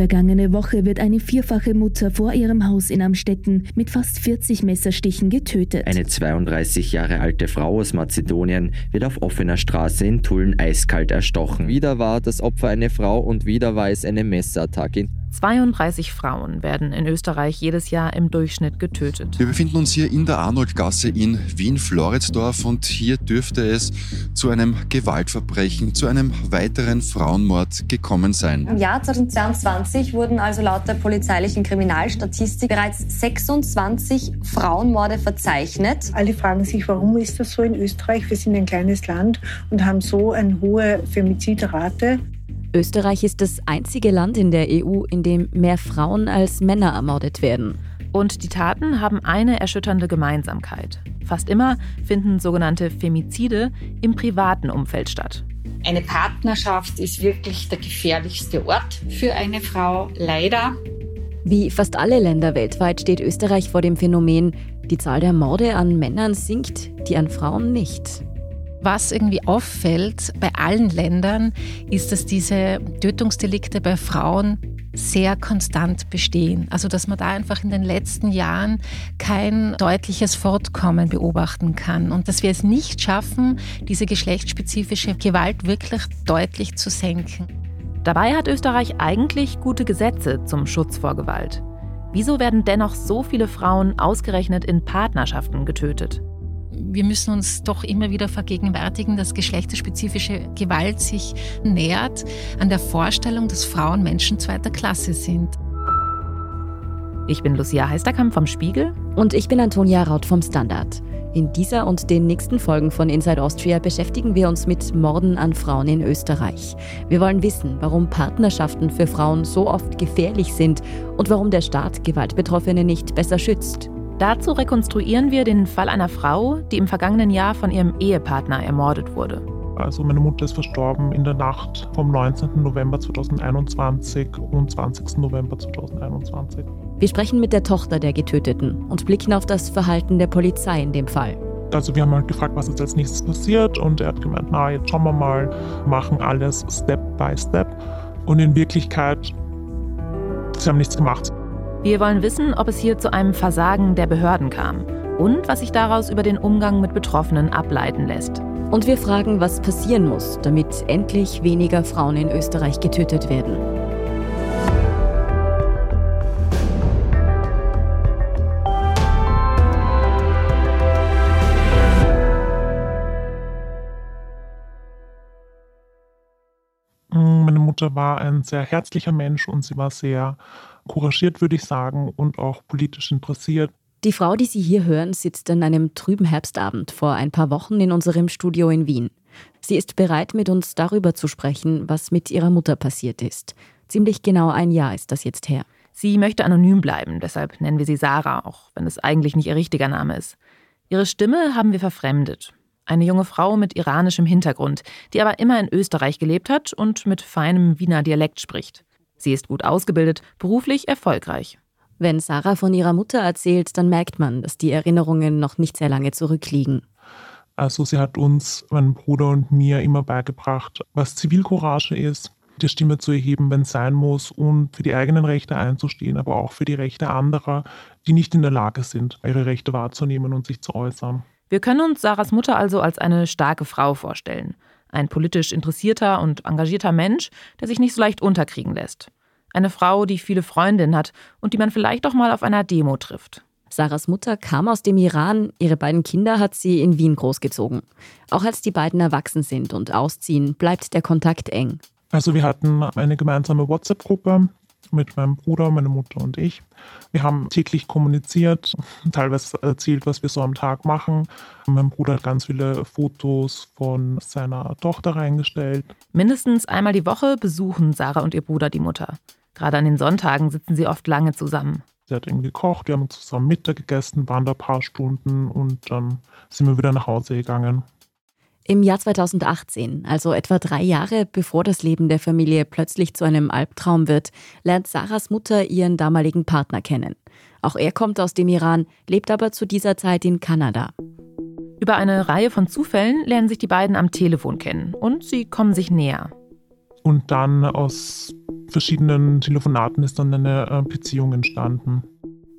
Vergangene Woche wird eine vierfache Mutter vor ihrem Haus in Amstetten mit fast 40 Messerstichen getötet. Eine 32 Jahre alte Frau aus Mazedonien wird auf offener Straße in Tulln eiskalt erstochen. Wieder war das Opfer eine Frau und wieder war es eine Messerattacke. 32 Frauen werden in Österreich jedes Jahr im Durchschnitt getötet. Wir befinden uns hier in der Arnoldgasse in Wien-Floridsdorf und hier dürfte es zu einem Gewaltverbrechen, zu einem weiteren Frauenmord gekommen sein. Im Jahr 2022 wurden also laut der polizeilichen Kriminalstatistik bereits 26 Frauenmorde verzeichnet. Alle fragen sich, warum ist das so in Österreich? Wir sind ein kleines Land und haben so eine hohe Femizidrate. Österreich ist das einzige Land in der EU, in dem mehr Frauen als Männer ermordet werden. Und die Taten haben eine erschütternde Gemeinsamkeit. Fast immer finden sogenannte Femizide im privaten Umfeld statt. Eine Partnerschaft ist wirklich der gefährlichste Ort für eine Frau, leider. Wie fast alle Länder weltweit steht Österreich vor dem Phänomen, die Zahl der Morde an Männern sinkt, die an Frauen nicht. Was irgendwie auffällt bei allen Ländern, ist, dass diese Tötungsdelikte bei Frauen sehr konstant bestehen. Also dass man da einfach in den letzten Jahren kein deutliches Fortkommen beobachten kann und dass wir es nicht schaffen, diese geschlechtsspezifische Gewalt wirklich deutlich zu senken. Dabei hat Österreich eigentlich gute Gesetze zum Schutz vor Gewalt. Wieso werden dennoch so viele Frauen ausgerechnet in Partnerschaften getötet? Wir müssen uns doch immer wieder vergegenwärtigen, dass geschlechterspezifische Gewalt sich nähert an der Vorstellung, dass Frauen Menschen zweiter Klasse sind. Ich bin Lucia Heisterkamp vom Spiegel. Und ich bin Antonia Raut vom Standard. In dieser und den nächsten Folgen von Inside Austria beschäftigen wir uns mit Morden an Frauen in Österreich. Wir wollen wissen, warum Partnerschaften für Frauen so oft gefährlich sind und warum der Staat Gewaltbetroffene nicht besser schützt. Dazu rekonstruieren wir den Fall einer Frau, die im vergangenen Jahr von ihrem Ehepartner ermordet wurde. Also meine Mutter ist verstorben in der Nacht vom 19. November 2021 und 20. November 2021. Wir sprechen mit der Tochter der Getöteten und blicken auf das Verhalten der Polizei in dem Fall. Also wir haben halt gefragt, was jetzt als nächstes passiert und er hat gemeint, na jetzt schauen wir mal, machen alles Step by Step. Und in Wirklichkeit, sie haben nichts gemacht. Wir wollen wissen, ob es hier zu einem Versagen der Behörden kam und was sich daraus über den Umgang mit Betroffenen ableiten lässt. Und wir fragen, was passieren muss, damit endlich weniger Frauen in Österreich getötet werden. Mutter war ein sehr herzlicher Mensch und sie war sehr couragiert, würde ich sagen, und auch politisch interessiert. Die Frau, die Sie hier hören, sitzt an einem trüben Herbstabend vor ein paar Wochen in unserem Studio in Wien. Sie ist bereit, mit uns darüber zu sprechen, was mit ihrer Mutter passiert ist. Ziemlich genau ein Jahr ist das jetzt her. Sie möchte anonym bleiben, deshalb nennen wir sie Sarah, auch wenn es eigentlich nicht ihr richtiger Name ist. Ihre Stimme haben wir verfremdet. Eine junge Frau mit iranischem Hintergrund, die aber immer in Österreich gelebt hat und mit feinem Wiener Dialekt spricht. Sie ist gut ausgebildet, beruflich erfolgreich. Wenn Sarah von ihrer Mutter erzählt, dann merkt man, dass die Erinnerungen noch nicht sehr lange zurückliegen. Also sie hat uns, meinem Bruder und mir immer beigebracht, was Zivilcourage ist, die Stimme zu erheben, wenn es sein muss und für die eigenen Rechte einzustehen, aber auch für die Rechte anderer, die nicht in der Lage sind, ihre Rechte wahrzunehmen und sich zu äußern. Wir können uns Sarahs Mutter also als eine starke Frau vorstellen. Ein politisch interessierter und engagierter Mensch, der sich nicht so leicht unterkriegen lässt. Eine Frau, die viele Freundinnen hat und die man vielleicht auch mal auf einer Demo trifft. Sarahs Mutter kam aus dem Iran, ihre beiden Kinder hat sie in Wien großgezogen. Auch als die beiden erwachsen sind und ausziehen, bleibt der Kontakt eng. Also wir hatten eine gemeinsame WhatsApp-Gruppe, mit meinem Bruder, meine Mutter und ich. Wir haben täglich kommuniziert, teilweise erzählt, was wir so am Tag machen. Mein Bruder hat ganz viele Fotos von seiner Tochter reingestellt. Mindestens einmal die Woche besuchen Sarah und ihr Bruder die Mutter. Gerade an den Sonntagen sitzen sie oft lange zusammen. Sie hat eben gekocht, wir haben zusammen Mittag gegessen, waren da ein paar Stunden und dann sind wir wieder nach Hause gegangen. Im Jahr 2018, also etwa drei Jahre bevor das Leben der Familie plötzlich zu einem Albtraum wird, lernt Sarahs Mutter ihren damaligen Partner kennen. Auch er kommt aus dem Iran, lebt aber zu dieser Zeit in Kanada. Über eine Reihe von Zufällen lernen sich die beiden am Telefon kennen und sie kommen sich näher. Und dann aus verschiedenen Telefonaten ist dann eine äh, Beziehung entstanden.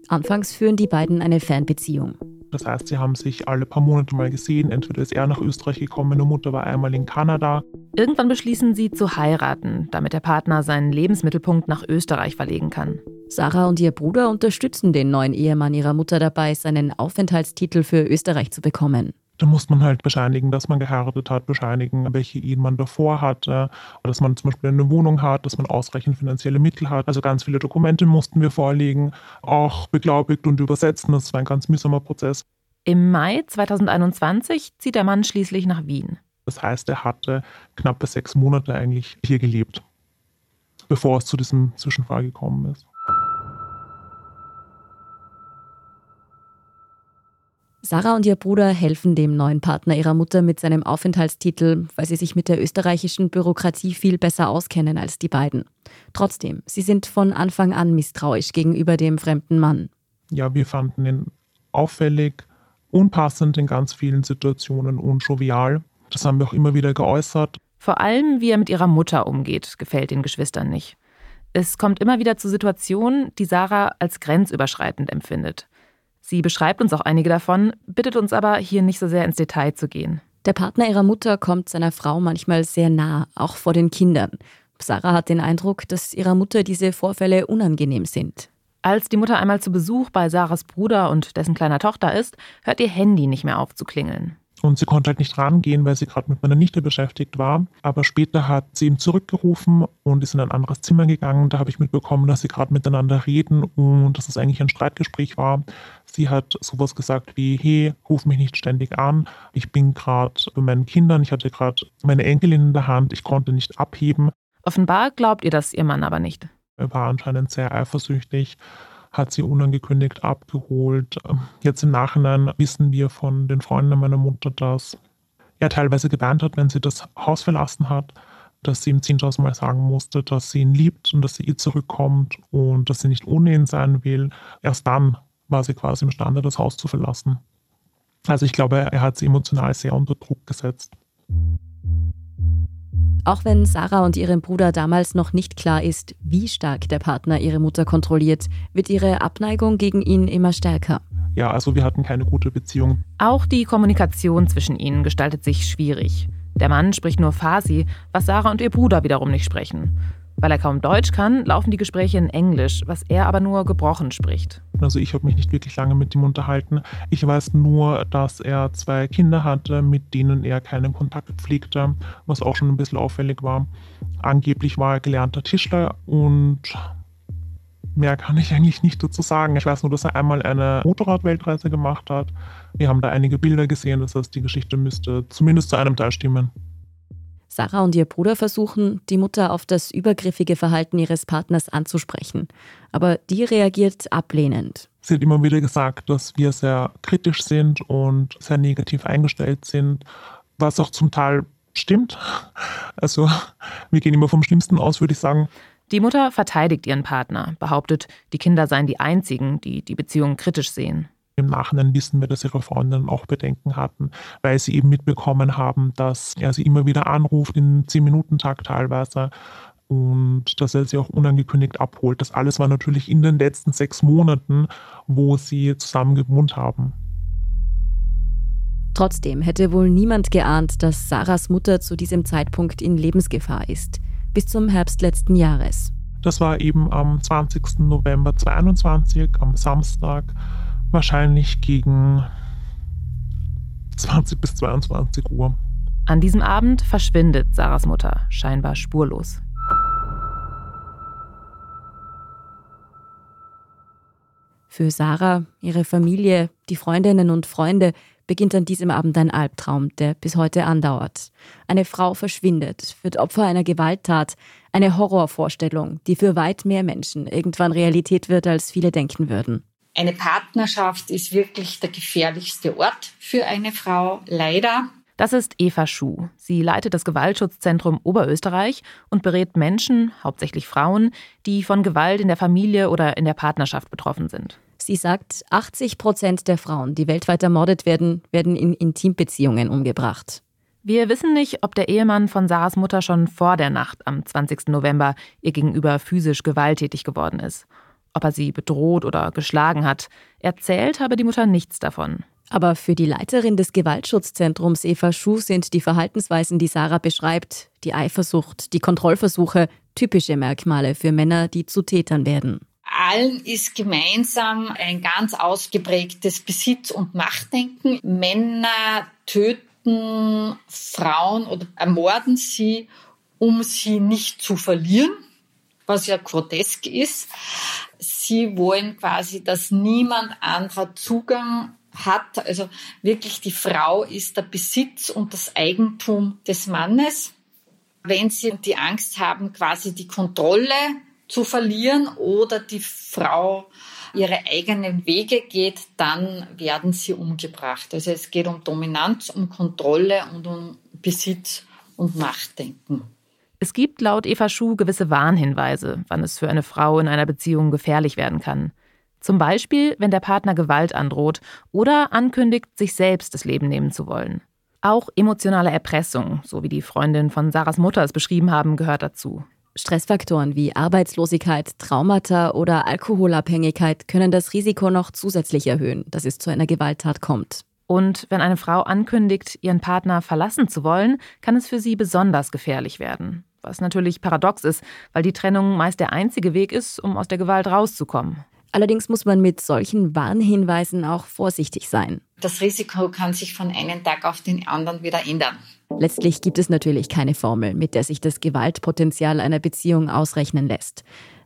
Anfangs führen die beiden eine Fernbeziehung. Das heißt, sie haben sich alle paar Monate mal gesehen. Entweder ist er nach Österreich gekommen, meine Mutter war einmal in Kanada. Irgendwann beschließen sie zu heiraten, damit der Partner seinen Lebensmittelpunkt nach Österreich verlegen kann. Sarah und ihr Bruder unterstützen den neuen Ehemann ihrer Mutter dabei, seinen Aufenthaltstitel für Österreich zu bekommen. Da muss man halt bescheinigen, dass man geheiratet hat, bescheinigen, welche Ehen man davor hatte, dass man zum Beispiel eine Wohnung hat, dass man ausreichend finanzielle Mittel hat. Also ganz viele Dokumente mussten wir vorlegen, auch beglaubigt und übersetzen. Das war ein ganz mühsamer Prozess. Im Mai 2021 zieht der Mann schließlich nach Wien. Das heißt, er hatte knappe sechs Monate eigentlich hier gelebt, bevor es zu diesem Zwischenfall gekommen ist. Sarah und ihr Bruder helfen dem neuen Partner ihrer Mutter mit seinem Aufenthaltstitel, weil sie sich mit der österreichischen Bürokratie viel besser auskennen als die beiden. Trotzdem, sie sind von Anfang an misstrauisch gegenüber dem fremden Mann. Ja, wir fanden ihn auffällig, unpassend in ganz vielen Situationen und jovial. Das haben wir auch immer wieder geäußert. Vor allem, wie er mit ihrer Mutter umgeht, gefällt den Geschwistern nicht. Es kommt immer wieder zu Situationen, die Sarah als grenzüberschreitend empfindet. Sie beschreibt uns auch einige davon, bittet uns aber, hier nicht so sehr ins Detail zu gehen. Der Partner ihrer Mutter kommt seiner Frau manchmal sehr nah, auch vor den Kindern. Sarah hat den Eindruck, dass ihrer Mutter diese Vorfälle unangenehm sind. Als die Mutter einmal zu Besuch bei Sarahs Bruder und dessen kleiner Tochter ist, hört ihr Handy nicht mehr auf zu klingeln. Und sie konnte halt nicht rangehen, weil sie gerade mit meiner Nichte beschäftigt war. Aber später hat sie ihm zurückgerufen und ist in ein anderes Zimmer gegangen. Da habe ich mitbekommen, dass sie gerade miteinander reden und dass es eigentlich ein Streitgespräch war. Sie hat sowas gesagt wie, hey, ruf mich nicht ständig an. Ich bin gerade bei meinen Kindern. Ich hatte gerade meine Enkelin in der Hand. Ich konnte nicht abheben. Offenbar glaubt ihr das ihr Mann aber nicht. Er war anscheinend sehr eifersüchtig hat sie unangekündigt abgeholt. Jetzt im Nachhinein wissen wir von den Freunden meiner Mutter, dass er teilweise gewarnt hat, wenn sie das Haus verlassen hat, dass sie ihm 10.000 Mal sagen musste, dass sie ihn liebt und dass sie ihr zurückkommt und dass sie nicht ohne ihn sein will. Erst dann war sie quasi imstande, das Haus zu verlassen. Also ich glaube, er hat sie emotional sehr unter Druck gesetzt. Auch wenn Sarah und ihrem Bruder damals noch nicht klar ist, wie stark der Partner ihre Mutter kontrolliert, wird ihre Abneigung gegen ihn immer stärker. Ja, also wir hatten keine gute Beziehung. Auch die Kommunikation zwischen ihnen gestaltet sich schwierig. Der Mann spricht nur Farsi, was Sarah und ihr Bruder wiederum nicht sprechen. Weil er kaum Deutsch kann, laufen die Gespräche in Englisch, was er aber nur gebrochen spricht. Also ich habe mich nicht wirklich lange mit ihm unterhalten. Ich weiß nur, dass er zwei Kinder hatte, mit denen er keinen Kontakt pflegte, was auch schon ein bisschen auffällig war. Angeblich war er gelernter Tischler und mehr kann ich eigentlich nicht dazu sagen. Ich weiß nur, dass er einmal eine Motorradweltreise gemacht hat. Wir haben da einige Bilder gesehen, das heißt, die Geschichte müsste zumindest zu einem Teil stimmen. Sarah und ihr Bruder versuchen, die Mutter auf das übergriffige Verhalten ihres Partners anzusprechen. Aber die reagiert ablehnend. Sie hat immer wieder gesagt, dass wir sehr kritisch sind und sehr negativ eingestellt sind, was auch zum Teil stimmt. Also wir gehen immer vom Schlimmsten aus, würde ich sagen. Die Mutter verteidigt ihren Partner, behauptet, die Kinder seien die einzigen, die die Beziehung kritisch sehen. Im Nachhinein wissen wir, dass ihre Freundinnen auch Bedenken hatten, weil sie eben mitbekommen haben, dass er sie immer wieder anruft, in 10-Minuten-Tag teilweise, und dass er sie auch unangekündigt abholt. Das alles war natürlich in den letzten sechs Monaten, wo sie zusammen gewohnt haben. Trotzdem hätte wohl niemand geahnt, dass Sarahs Mutter zu diesem Zeitpunkt in Lebensgefahr ist. Bis zum Herbst letzten Jahres. Das war eben am 20. November 2022, am Samstag wahrscheinlich gegen 20 bis 22 Uhr. An diesem Abend verschwindet Sarahs Mutter scheinbar spurlos. Für Sarah, ihre Familie, die Freundinnen und Freunde beginnt an diesem Abend ein Albtraum, der bis heute andauert. Eine Frau verschwindet, wird Opfer einer Gewalttat, eine Horrorvorstellung, die für weit mehr Menschen irgendwann Realität wird, als viele denken würden. Eine Partnerschaft ist wirklich der gefährlichste Ort für eine Frau, leider. Das ist Eva Schuh. Sie leitet das Gewaltschutzzentrum Oberösterreich und berät Menschen, hauptsächlich Frauen, die von Gewalt in der Familie oder in der Partnerschaft betroffen sind. Sie sagt, 80 Prozent der Frauen, die weltweit ermordet werden, werden in Intimbeziehungen umgebracht. Wir wissen nicht, ob der Ehemann von Sarahs Mutter schon vor der Nacht am 20. November ihr gegenüber physisch gewalttätig geworden ist. Ob er sie bedroht oder geschlagen hat. Erzählt habe die Mutter nichts davon. Aber für die Leiterin des Gewaltschutzzentrums Eva Schuh sind die Verhaltensweisen, die Sarah beschreibt, die Eifersucht, die Kontrollversuche, typische Merkmale für Männer, die zu Tätern werden. Allen ist gemeinsam ein ganz ausgeprägtes Besitz- und Machtdenken. Männer töten Frauen oder ermorden sie, um sie nicht zu verlieren, was ja grotesk ist. Sie wollen quasi, dass niemand anderer Zugang hat. Also wirklich die Frau ist der Besitz und das Eigentum des Mannes. Wenn sie die Angst haben, quasi die Kontrolle zu verlieren oder die Frau ihre eigenen Wege geht, dann werden sie umgebracht. Also es geht um Dominanz, um Kontrolle und um Besitz und Machtdenken. Es gibt laut Eva Schuh gewisse Warnhinweise, wann es für eine Frau in einer Beziehung gefährlich werden kann. Zum Beispiel, wenn der Partner Gewalt androht oder ankündigt, sich selbst das Leben nehmen zu wollen. Auch emotionale Erpressung, so wie die Freundin von Sarahs Mutter es beschrieben haben, gehört dazu. Stressfaktoren wie Arbeitslosigkeit, Traumata oder Alkoholabhängigkeit können das Risiko noch zusätzlich erhöhen, dass es zu einer Gewalttat kommt. Und wenn eine Frau ankündigt, ihren Partner verlassen zu wollen, kann es für sie besonders gefährlich werden. Was natürlich paradox ist, weil die Trennung meist der einzige Weg ist, um aus der Gewalt rauszukommen. Allerdings muss man mit solchen Warnhinweisen auch vorsichtig sein. Das Risiko kann sich von einem Tag auf den anderen wieder ändern. Letztlich gibt es natürlich keine Formel, mit der sich das Gewaltpotenzial einer Beziehung ausrechnen lässt.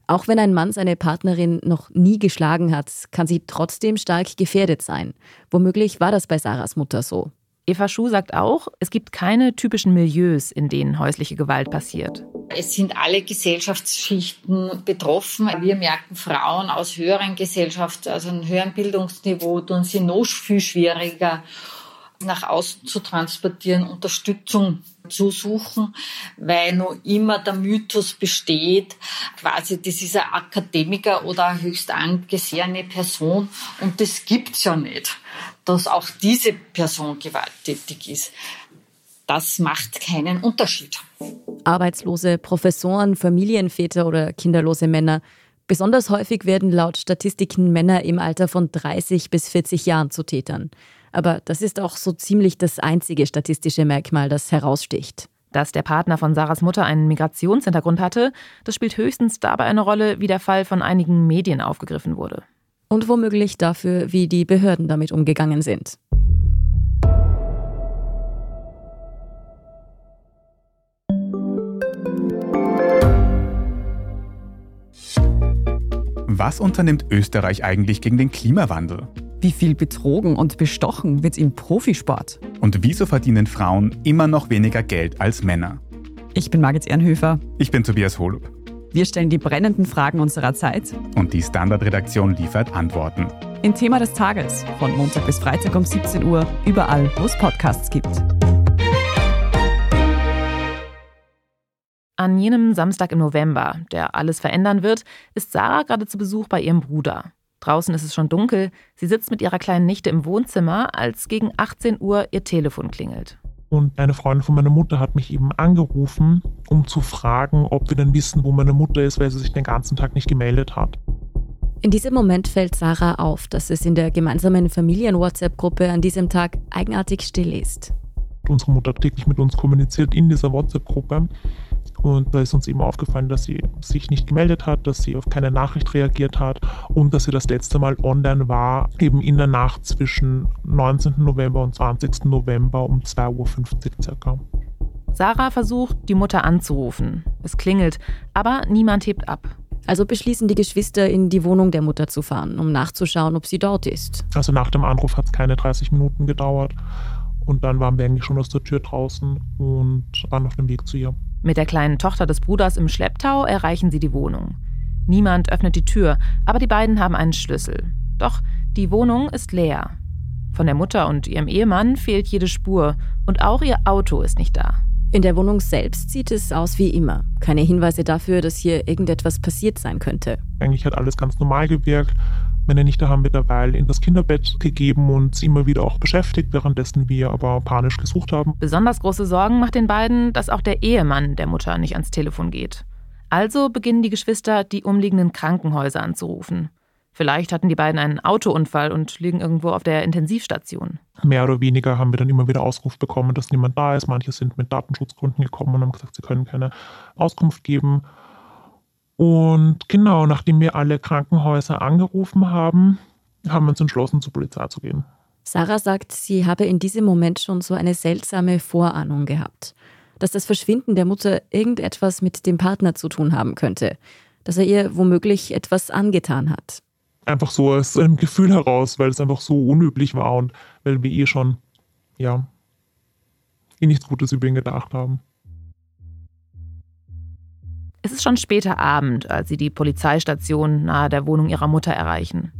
Auch wenn ein Mann seine Partnerin noch nie geschlagen hat, kann sie trotzdem stark gefährdet sein. Womöglich war das bei Sarahs Mutter so. Eva Schuh sagt auch, es gibt keine typischen Milieus, in denen häusliche Gewalt passiert. Es sind alle Gesellschaftsschichten betroffen. Wir merken, Frauen aus höheren Gesellschaften, also einem höheren Bildungsniveau, tun sie noch viel schwieriger nach außen zu transportieren, Unterstützung zu suchen, weil noch immer der Mythos besteht, quasi das ist ein Akademiker oder eine höchst angesehene Person und das gibt's ja nicht, dass auch diese Person gewalttätig ist. Das macht keinen Unterschied. Arbeitslose Professoren, Familienväter oder kinderlose Männer. Besonders häufig werden laut Statistiken Männer im Alter von 30 bis 40 Jahren zu Tätern. Aber das ist auch so ziemlich das einzige statistische Merkmal, das heraussticht. Dass der Partner von Sarahs Mutter einen Migrationshintergrund hatte, das spielt höchstens dabei eine Rolle, wie der Fall von einigen Medien aufgegriffen wurde. Und womöglich dafür, wie die Behörden damit umgegangen sind. Was unternimmt Österreich eigentlich gegen den Klimawandel? Wie viel betrogen und bestochen wird im Profisport? Und wieso verdienen Frauen immer noch weniger Geld als Männer? Ich bin Margit Ehrenhöfer. Ich bin Tobias Holub. Wir stellen die brennenden Fragen unserer Zeit. Und die Standardredaktion liefert Antworten. Im Thema des Tages von Montag bis Freitag um 17 Uhr, überall, wo es Podcasts gibt. An jenem Samstag im November, der alles verändern wird, ist Sarah gerade zu Besuch bei ihrem Bruder. Draußen ist es schon dunkel. Sie sitzt mit ihrer kleinen Nichte im Wohnzimmer, als gegen 18 Uhr ihr Telefon klingelt. Und eine Freundin von meiner Mutter hat mich eben angerufen, um zu fragen, ob wir denn wissen, wo meine Mutter ist, weil sie sich den ganzen Tag nicht gemeldet hat. In diesem Moment fällt Sarah auf, dass es in der gemeinsamen Familien-WhatsApp-Gruppe an diesem Tag eigenartig still ist. Unsere Mutter täglich mit uns kommuniziert in dieser WhatsApp-Gruppe und da ist uns eben aufgefallen, dass sie sich nicht gemeldet hat, dass sie auf keine Nachricht reagiert hat und dass sie das letzte Mal online war, eben in der Nacht zwischen 19. November und 20. November um 2.50 Uhr circa. Sarah versucht, die Mutter anzurufen. Es klingelt, aber niemand hebt ab. Also beschließen die Geschwister, in die Wohnung der Mutter zu fahren, um nachzuschauen, ob sie dort ist. Also nach dem Anruf hat es keine 30 Minuten gedauert. Und dann waren wir eigentlich schon aus der Tür draußen und waren auf dem Weg zu ihr. Mit der kleinen Tochter des Bruders im Schlepptau erreichen sie die Wohnung. Niemand öffnet die Tür, aber die beiden haben einen Schlüssel. Doch die Wohnung ist leer. Von der Mutter und ihrem Ehemann fehlt jede Spur und auch ihr Auto ist nicht da. In der Wohnung selbst sieht es aus wie immer. Keine Hinweise dafür, dass hier irgendetwas passiert sein könnte. Eigentlich hat alles ganz normal gewirkt. Meine Nichte haben wir derweil in das Kinderbett gegeben und sie immer wieder auch beschäftigt, währenddessen wir aber panisch gesucht haben. Besonders große Sorgen macht den beiden, dass auch der Ehemann der Mutter nicht ans Telefon geht. Also beginnen die Geschwister, die umliegenden Krankenhäuser anzurufen. Vielleicht hatten die beiden einen Autounfall und liegen irgendwo auf der Intensivstation. Mehr oder weniger haben wir dann immer wieder Auskunft bekommen, dass niemand da ist. Manche sind mit Datenschutzgründen gekommen und haben gesagt, sie können keine Auskunft geben. Und genau, nachdem wir alle Krankenhäuser angerufen haben, haben wir uns entschlossen, zur Polizei zu gehen. Sarah sagt, sie habe in diesem Moment schon so eine seltsame Vorahnung gehabt, dass das Verschwinden der Mutter irgendetwas mit dem Partner zu tun haben könnte, dass er ihr womöglich etwas angetan hat einfach so aus einem Gefühl heraus, weil es einfach so unüblich war und weil wir eh schon, ja, eh nichts Gutes über ihn gedacht haben. Es ist schon später Abend, als sie die Polizeistation nahe der Wohnung ihrer Mutter erreichen.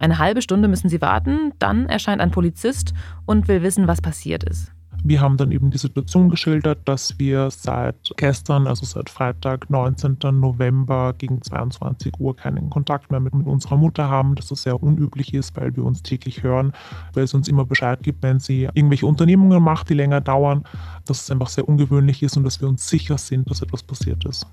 Eine halbe Stunde müssen sie warten, dann erscheint ein Polizist und will wissen, was passiert ist. Wir haben dann eben die Situation geschildert, dass wir seit gestern, also seit Freitag, 19. November gegen 22 Uhr keinen Kontakt mehr mit, mit unserer Mutter haben, dass das sehr unüblich ist, weil wir uns täglich hören, weil es uns immer Bescheid gibt, wenn sie irgendwelche Unternehmungen macht, die länger dauern, dass es einfach sehr ungewöhnlich ist und dass wir uns sicher sind, dass etwas passiert ist.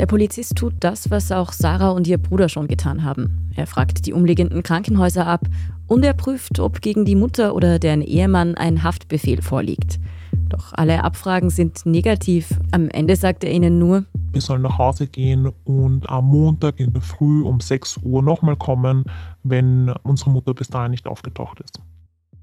Der Polizist tut das, was auch Sarah und ihr Bruder schon getan haben. Er fragt die umliegenden Krankenhäuser ab und er prüft, ob gegen die Mutter oder deren Ehemann ein Haftbefehl vorliegt. Doch alle Abfragen sind negativ. Am Ende sagt er ihnen nur, wir sollen nach Hause gehen und am Montag in der Früh um 6 Uhr nochmal kommen, wenn unsere Mutter bis dahin nicht aufgetaucht ist.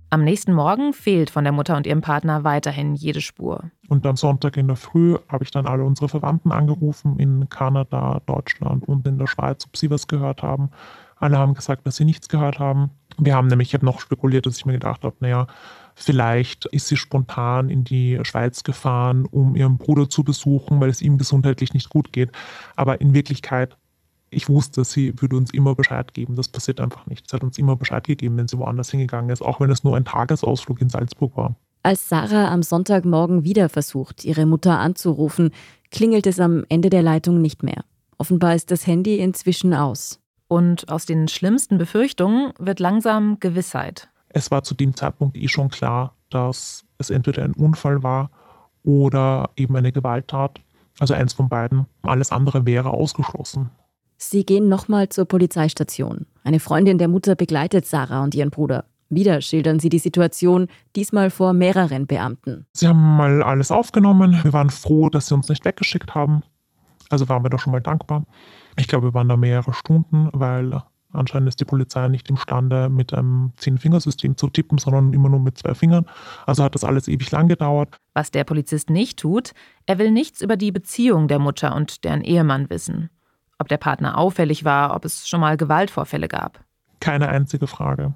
Am nächsten Morgen fehlt von der Mutter und ihrem Partner weiterhin jede Spur. Und am Sonntag in der Früh habe ich dann alle unsere Verwandten angerufen in Kanada, Deutschland und in der Schweiz, ob sie was gehört haben. Alle haben gesagt, dass sie nichts gehört haben. Wir haben nämlich, ich habe noch spekuliert, dass ich mir gedacht habe, naja, vielleicht ist sie spontan in die Schweiz gefahren, um ihren Bruder zu besuchen, weil es ihm gesundheitlich nicht gut geht. Aber in Wirklichkeit ich wusste, sie würde uns immer Bescheid geben. Das passiert einfach nicht. Sie hat uns immer Bescheid gegeben, wenn sie woanders hingegangen ist, auch wenn es nur ein Tagesausflug in Salzburg war. Als Sarah am Sonntagmorgen wieder versucht, ihre Mutter anzurufen, klingelt es am Ende der Leitung nicht mehr. Offenbar ist das Handy inzwischen aus. Und aus den schlimmsten Befürchtungen wird langsam Gewissheit. Es war zu dem Zeitpunkt eh schon klar, dass es entweder ein Unfall war oder eben eine Gewalttat. Also eins von beiden. Alles andere wäre ausgeschlossen. Sie gehen nochmal zur Polizeistation. Eine Freundin der Mutter begleitet Sarah und ihren Bruder. Wieder schildern sie die Situation, diesmal vor mehreren Beamten. Sie haben mal alles aufgenommen. Wir waren froh, dass sie uns nicht weggeschickt haben. Also waren wir da schon mal dankbar. Ich glaube, wir waren da mehrere Stunden, weil anscheinend ist die Polizei nicht imstande, mit einem Zehn-Fingersystem zu tippen, sondern immer nur mit zwei Fingern. Also hat das alles ewig lang gedauert. Was der Polizist nicht tut, er will nichts über die Beziehung der Mutter und deren Ehemann wissen ob der Partner auffällig war, ob es schon mal Gewaltvorfälle gab. Keine einzige Frage.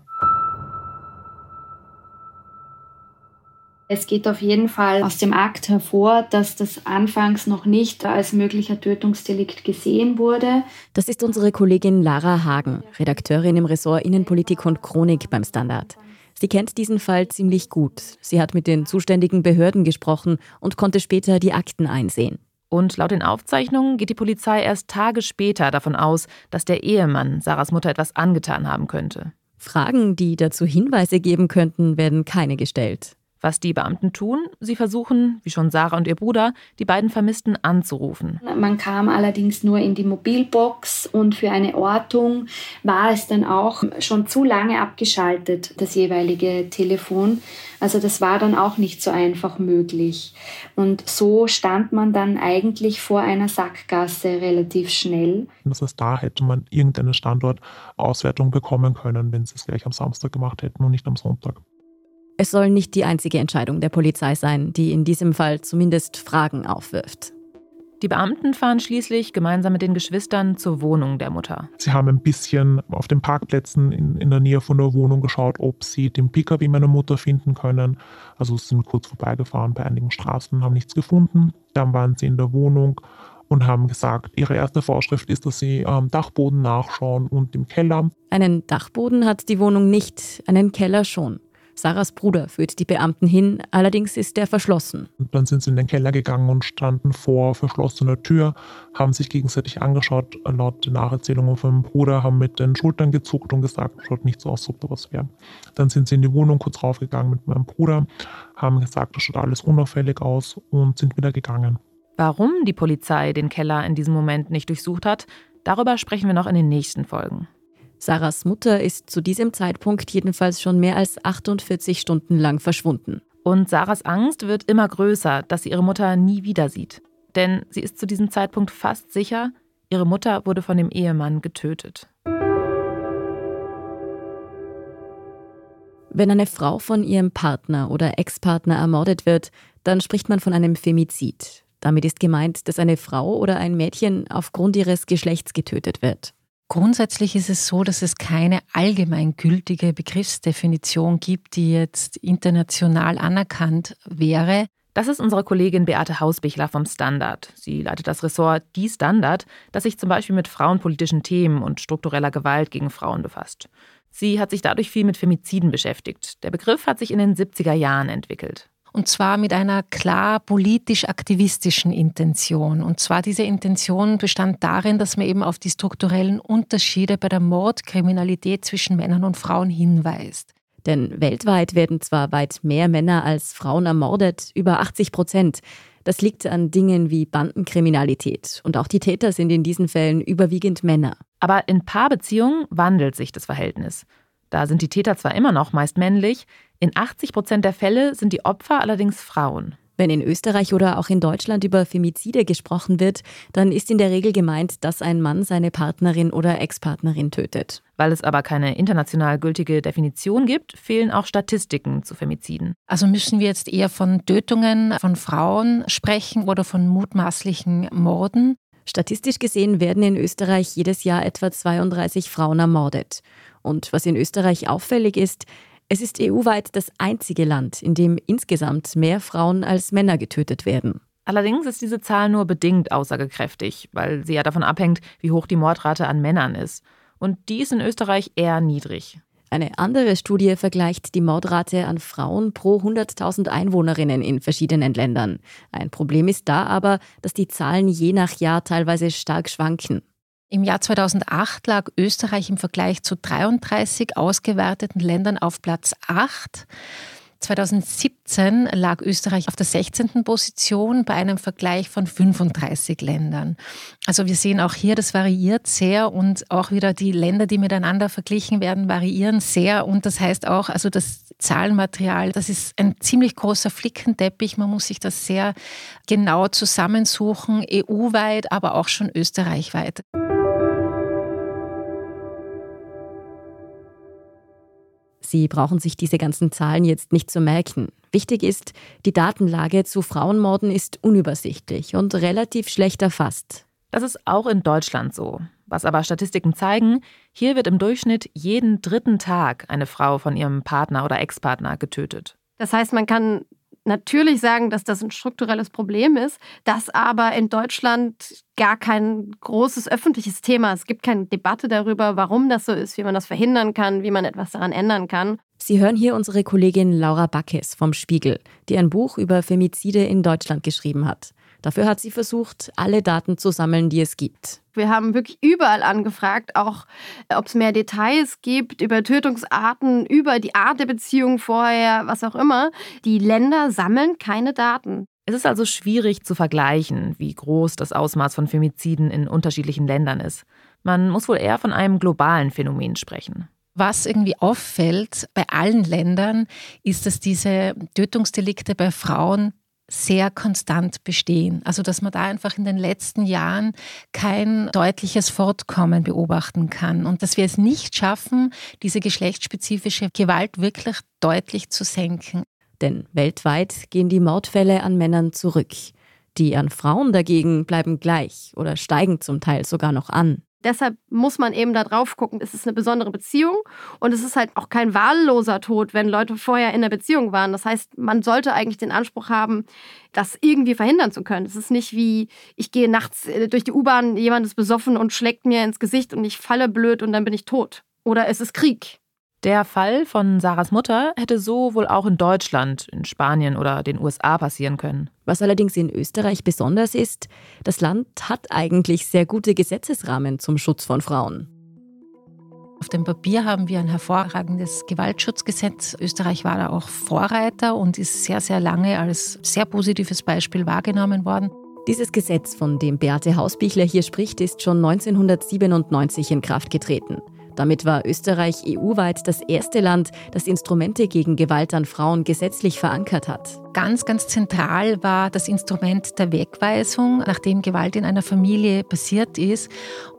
Es geht auf jeden Fall aus dem Akt hervor, dass das anfangs noch nicht als möglicher Tötungsdelikt gesehen wurde. Das ist unsere Kollegin Lara Hagen, Redakteurin im Ressort Innenpolitik und Chronik beim Standard. Sie kennt diesen Fall ziemlich gut. Sie hat mit den zuständigen Behörden gesprochen und konnte später die Akten einsehen. Und laut den Aufzeichnungen geht die Polizei erst Tage später davon aus, dass der Ehemann Sarahs Mutter etwas angetan haben könnte. Fragen, die dazu Hinweise geben könnten, werden keine gestellt. Was die Beamten tun, sie versuchen, wie schon Sarah und ihr Bruder, die beiden Vermissten anzurufen. Man kam allerdings nur in die Mobilbox und für eine Ortung war es dann auch schon zu lange abgeschaltet, das jeweilige Telefon. Also das war dann auch nicht so einfach möglich. Und so stand man dann eigentlich vor einer Sackgasse relativ schnell. Das heißt, da hätte man irgendeine Standortauswertung bekommen können, wenn sie es gleich am Samstag gemacht hätten und nicht am Sonntag. Es soll nicht die einzige Entscheidung der Polizei sein, die in diesem Fall zumindest Fragen aufwirft. Die Beamten fahren schließlich gemeinsam mit den Geschwistern zur Wohnung der Mutter. Sie haben ein bisschen auf den Parkplätzen in, in der Nähe von der Wohnung geschaut, ob sie den Pkw meiner Mutter finden können. Also sind kurz vorbeigefahren bei einigen Straßen, haben nichts gefunden. Dann waren sie in der Wohnung und haben gesagt, ihre erste Vorschrift ist, dass sie am Dachboden nachschauen und im Keller. Einen Dachboden hat die Wohnung nicht, einen Keller schon. Sarahs Bruder führt die Beamten hin, allerdings ist er verschlossen. Und dann sind sie in den Keller gegangen und standen vor verschlossener Tür, haben sich gegenseitig angeschaut. Laut den Nacherzählungen von meinem Bruder haben mit den Schultern gezuckt und gesagt, schaut nicht so aus, ob da was wäre. Dann sind sie in die Wohnung kurz raufgegangen mit meinem Bruder, haben gesagt, das schaut alles unauffällig aus und sind wieder gegangen. Warum die Polizei den Keller in diesem Moment nicht durchsucht hat, darüber sprechen wir noch in den nächsten Folgen. Sarahs Mutter ist zu diesem Zeitpunkt jedenfalls schon mehr als 48 Stunden lang verschwunden. Und Sarahs Angst wird immer größer, dass sie ihre Mutter nie wieder sieht. Denn sie ist zu diesem Zeitpunkt fast sicher, ihre Mutter wurde von dem Ehemann getötet. Wenn eine Frau von ihrem Partner oder Ex-Partner ermordet wird, dann spricht man von einem Femizid. Damit ist gemeint, dass eine Frau oder ein Mädchen aufgrund ihres Geschlechts getötet wird. Grundsätzlich ist es so, dass es keine allgemeingültige Begriffsdefinition gibt, die jetzt international anerkannt wäre. Das ist unsere Kollegin Beate Hausbichler vom Standard. Sie leitet das Ressort Die Standard, das sich zum Beispiel mit frauenpolitischen Themen und struktureller Gewalt gegen Frauen befasst. Sie hat sich dadurch viel mit Femiziden beschäftigt. Der Begriff hat sich in den 70er Jahren entwickelt und zwar mit einer klar politisch-aktivistischen Intention. Und zwar diese Intention bestand darin, dass man eben auf die strukturellen Unterschiede bei der Mordkriminalität zwischen Männern und Frauen hinweist. Denn weltweit werden zwar weit mehr Männer als Frauen ermordet, über 80 Prozent. Das liegt an Dingen wie Bandenkriminalität. Und auch die Täter sind in diesen Fällen überwiegend Männer. Aber in Paarbeziehungen wandelt sich das Verhältnis. Da sind die Täter zwar immer noch meist männlich, in 80 Prozent der Fälle sind die Opfer allerdings Frauen. Wenn in Österreich oder auch in Deutschland über Femizide gesprochen wird, dann ist in der Regel gemeint, dass ein Mann seine Partnerin oder Ex-Partnerin tötet. Weil es aber keine international gültige Definition gibt, fehlen auch Statistiken zu Femiziden. Also müssen wir jetzt eher von Tötungen von Frauen sprechen oder von mutmaßlichen Morden? Statistisch gesehen werden in Österreich jedes Jahr etwa 32 Frauen ermordet. Und was in Österreich auffällig ist, es ist EU-weit das einzige Land, in dem insgesamt mehr Frauen als Männer getötet werden. Allerdings ist diese Zahl nur bedingt aussagekräftig, weil sie ja davon abhängt, wie hoch die Mordrate an Männern ist. Und die ist in Österreich eher niedrig. Eine andere Studie vergleicht die Mordrate an Frauen pro 100.000 Einwohnerinnen in verschiedenen Ländern. Ein Problem ist da aber, dass die Zahlen je nach Jahr teilweise stark schwanken. Im Jahr 2008 lag Österreich im Vergleich zu 33 ausgewerteten Ländern auf Platz 8. 2017 lag Österreich auf der 16. Position bei einem Vergleich von 35 Ländern. Also wir sehen auch hier, das variiert sehr und auch wieder die Länder, die miteinander verglichen werden, variieren sehr. Und das heißt auch, also das Zahlenmaterial, das ist ein ziemlich großer Flickenteppich. Man muss sich das sehr genau zusammensuchen, EU-weit, aber auch schon österreichweit. Sie brauchen sich diese ganzen Zahlen jetzt nicht zu merken. Wichtig ist, die Datenlage zu Frauenmorden ist unübersichtlich und relativ schlecht erfasst. Das ist auch in Deutschland so. Was aber Statistiken zeigen, hier wird im Durchschnitt jeden dritten Tag eine Frau von ihrem Partner oder Ex-Partner getötet. Das heißt, man kann natürlich sagen, dass das ein strukturelles Problem ist, das aber in Deutschland gar kein großes öffentliches Thema. Es gibt keine Debatte darüber, warum das so ist, wie man das verhindern kann, wie man etwas daran ändern kann. Sie hören hier unsere Kollegin Laura Backes vom Spiegel, die ein Buch über Femizide in Deutschland geschrieben hat. Dafür hat sie versucht, alle Daten zu sammeln, die es gibt. Wir haben wirklich überall angefragt, auch äh, ob es mehr Details gibt über Tötungsarten, über die Art der Beziehung vorher, was auch immer. Die Länder sammeln keine Daten. Es ist also schwierig zu vergleichen, wie groß das Ausmaß von Femiziden in unterschiedlichen Ländern ist. Man muss wohl eher von einem globalen Phänomen sprechen. Was irgendwie auffällt bei allen Ländern, ist, dass diese Tötungsdelikte bei Frauen sehr konstant bestehen. Also dass man da einfach in den letzten Jahren kein deutliches Fortkommen beobachten kann und dass wir es nicht schaffen, diese geschlechtsspezifische Gewalt wirklich deutlich zu senken. Denn weltweit gehen die Mordfälle an Männern zurück. Die an Frauen dagegen bleiben gleich oder steigen zum Teil sogar noch an. Deshalb muss man eben da drauf gucken, es ist eine besondere Beziehung und es ist halt auch kein wahlloser Tod, wenn Leute vorher in der Beziehung waren. Das heißt, man sollte eigentlich den Anspruch haben, das irgendwie verhindern zu können. Es ist nicht wie, ich gehe nachts äh, durch die U-Bahn, jemand ist besoffen und schlägt mir ins Gesicht und ich falle blöd und dann bin ich tot. Oder es ist Krieg. Der Fall von Sarahs Mutter hätte so wohl auch in Deutschland, in Spanien oder den USA passieren können. Was allerdings in Österreich besonders ist, das Land hat eigentlich sehr gute Gesetzesrahmen zum Schutz von Frauen. Auf dem Papier haben wir ein hervorragendes Gewaltschutzgesetz. Österreich war da auch Vorreiter und ist sehr, sehr lange als sehr positives Beispiel wahrgenommen worden. Dieses Gesetz, von dem Beate Hausbichler hier spricht, ist schon 1997 in Kraft getreten. Damit war Österreich EU-weit das erste Land, das Instrumente gegen Gewalt an Frauen gesetzlich verankert hat. Ganz, ganz zentral war das Instrument der Wegweisung, nachdem Gewalt in einer Familie passiert ist.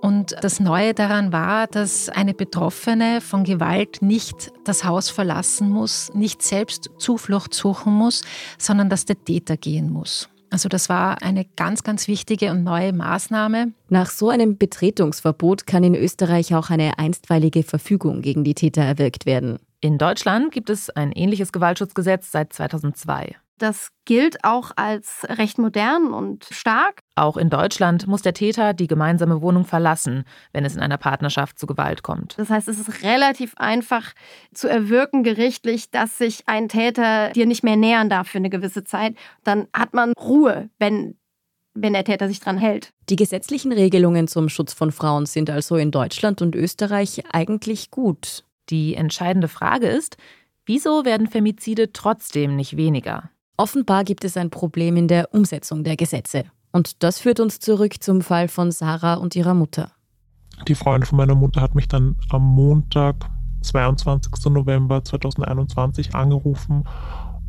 Und das Neue daran war, dass eine Betroffene von Gewalt nicht das Haus verlassen muss, nicht selbst Zuflucht suchen muss, sondern dass der Täter gehen muss. Also das war eine ganz, ganz wichtige und neue Maßnahme. Nach so einem Betretungsverbot kann in Österreich auch eine einstweilige Verfügung gegen die Täter erwirkt werden. In Deutschland gibt es ein ähnliches Gewaltschutzgesetz seit 2002. Das gilt auch als recht modern und stark. Auch in Deutschland muss der Täter die gemeinsame Wohnung verlassen, wenn es in einer Partnerschaft zu Gewalt kommt. Das heißt, es ist relativ einfach zu erwirken gerichtlich, dass sich ein Täter dir nicht mehr nähern darf für eine gewisse Zeit. Dann hat man Ruhe, wenn wenn der Täter sich dran hält. Die gesetzlichen Regelungen zum Schutz von Frauen sind also in Deutschland und Österreich eigentlich gut. Die entscheidende Frage ist, wieso werden Femizide trotzdem nicht weniger? Offenbar gibt es ein Problem in der Umsetzung der Gesetze. Und das führt uns zurück zum Fall von Sarah und ihrer Mutter. Die Freundin von meiner Mutter hat mich dann am Montag, 22. November 2021 angerufen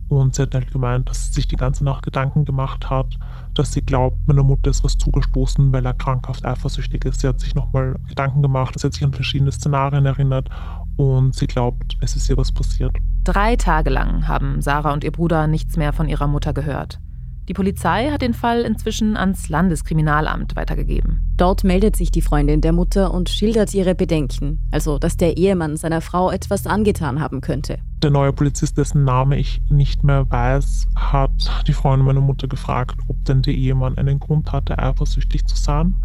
und sie hat halt gemeint, dass sie sich die ganze Nacht Gedanken gemacht hat, dass sie glaubt, meiner Mutter ist was zugestoßen, weil er krankhaft eifersüchtig ist. Sie hat sich nochmal Gedanken gemacht, sie hat sich an verschiedene Szenarien erinnert und sie glaubt, es ist ihr was passiert. Drei Tage lang haben Sarah und ihr Bruder nichts mehr von ihrer Mutter gehört. Die Polizei hat den Fall inzwischen ans Landeskriminalamt weitergegeben. Dort meldet sich die Freundin der Mutter und schildert ihre Bedenken, also dass der Ehemann seiner Frau etwas angetan haben könnte. Der neue Polizist, dessen Name ich nicht mehr weiß, hat die Freundin meiner Mutter gefragt, ob denn der Ehemann einen Grund hatte, eifersüchtig zu sein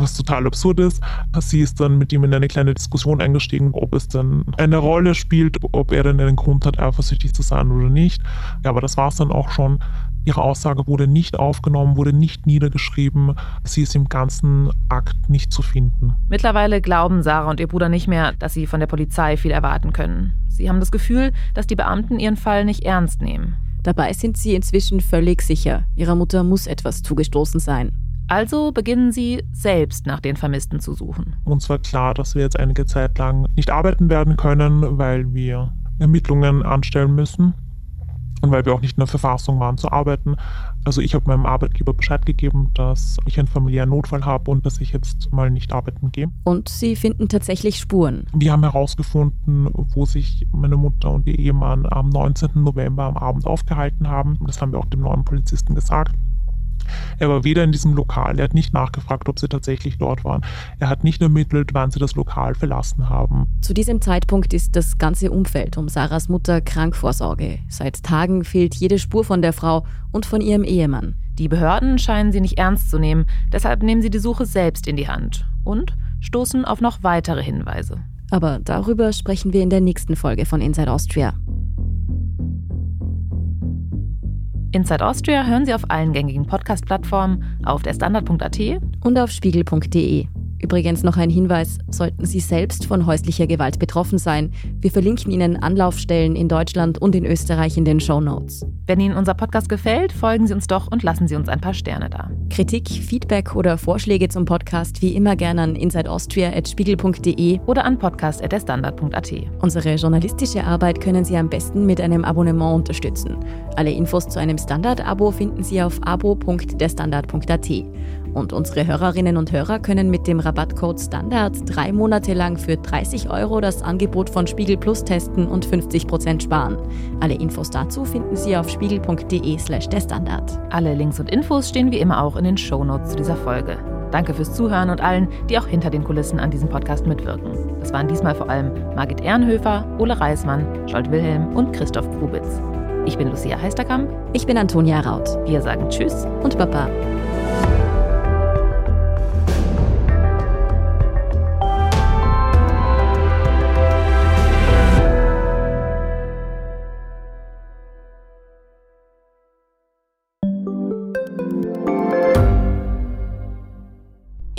was total absurd ist. Sie ist dann mit ihm in eine kleine Diskussion eingestiegen, ob es dann eine Rolle spielt, ob er denn einen Grund hat, eifersüchtig zu sein oder nicht. Ja, aber das war es dann auch schon. Ihre Aussage wurde nicht aufgenommen, wurde nicht niedergeschrieben. Sie ist im ganzen Akt nicht zu finden. Mittlerweile glauben Sarah und ihr Bruder nicht mehr, dass sie von der Polizei viel erwarten können. Sie haben das Gefühl, dass die Beamten ihren Fall nicht ernst nehmen. Dabei sind sie inzwischen völlig sicher, ihrer Mutter muss etwas zugestoßen sein. Also beginnen sie selbst nach den Vermissten zu suchen. Uns war klar, dass wir jetzt einige Zeit lang nicht arbeiten werden können, weil wir Ermittlungen anstellen müssen und weil wir auch nicht in der Verfassung waren zu arbeiten. Also ich habe meinem Arbeitgeber Bescheid gegeben, dass ich einen familiären Notfall habe und dass ich jetzt mal nicht arbeiten gehe. Und sie finden tatsächlich Spuren. Wir haben herausgefunden, wo sich meine Mutter und ihr Ehemann am 19. November am Abend aufgehalten haben. Das haben wir auch dem neuen Polizisten gesagt. Er war weder in diesem Lokal, er hat nicht nachgefragt, ob sie tatsächlich dort waren. Er hat nicht ermittelt, wann sie das Lokal verlassen haben. Zu diesem Zeitpunkt ist das ganze Umfeld um Sarahs Mutter Krankvorsorge. Seit Tagen fehlt jede Spur von der Frau und von ihrem Ehemann. Die Behörden scheinen sie nicht ernst zu nehmen, deshalb nehmen sie die Suche selbst in die Hand und stoßen auf noch weitere Hinweise. Aber darüber sprechen wir in der nächsten Folge von Inside Austria. Inside Austria hören Sie auf allen gängigen Podcast-Plattformen, auf der Standard.at und auf spiegel.de. Übrigens noch ein Hinweis, sollten Sie selbst von häuslicher Gewalt betroffen sein, wir verlinken Ihnen Anlaufstellen in Deutschland und in Österreich in den Show Notes. Wenn Ihnen unser Podcast gefällt, folgen Sie uns doch und lassen Sie uns ein paar Sterne da. Kritik, Feedback oder Vorschläge zum Podcast wie immer gerne an insideaustria.spiegel.de oder an podcast.derstandard.at. Unsere journalistische Arbeit können Sie am besten mit einem Abonnement unterstützen. Alle Infos zu einem Standard-Abo finden Sie auf abo.derstandard.at. Und unsere Hörerinnen und Hörer können mit dem Rabattcode Standard drei Monate lang für 30 Euro das Angebot von Spiegel Plus testen und 50% sparen. Alle Infos dazu finden Sie auf spiegel.de slash der Standard. Alle Links und Infos stehen wie immer auch in den Shownotes zu dieser Folge. Danke fürs Zuhören und allen, die auch hinter den Kulissen an diesem Podcast mitwirken. Das waren diesmal vor allem Margit Ehrenhöfer, Ole Reismann, Scholt Wilhelm und Christoph Grubitz. Ich bin Lucia Heisterkamp. Ich bin Antonia Raut. Wir sagen Tschüss und Baba.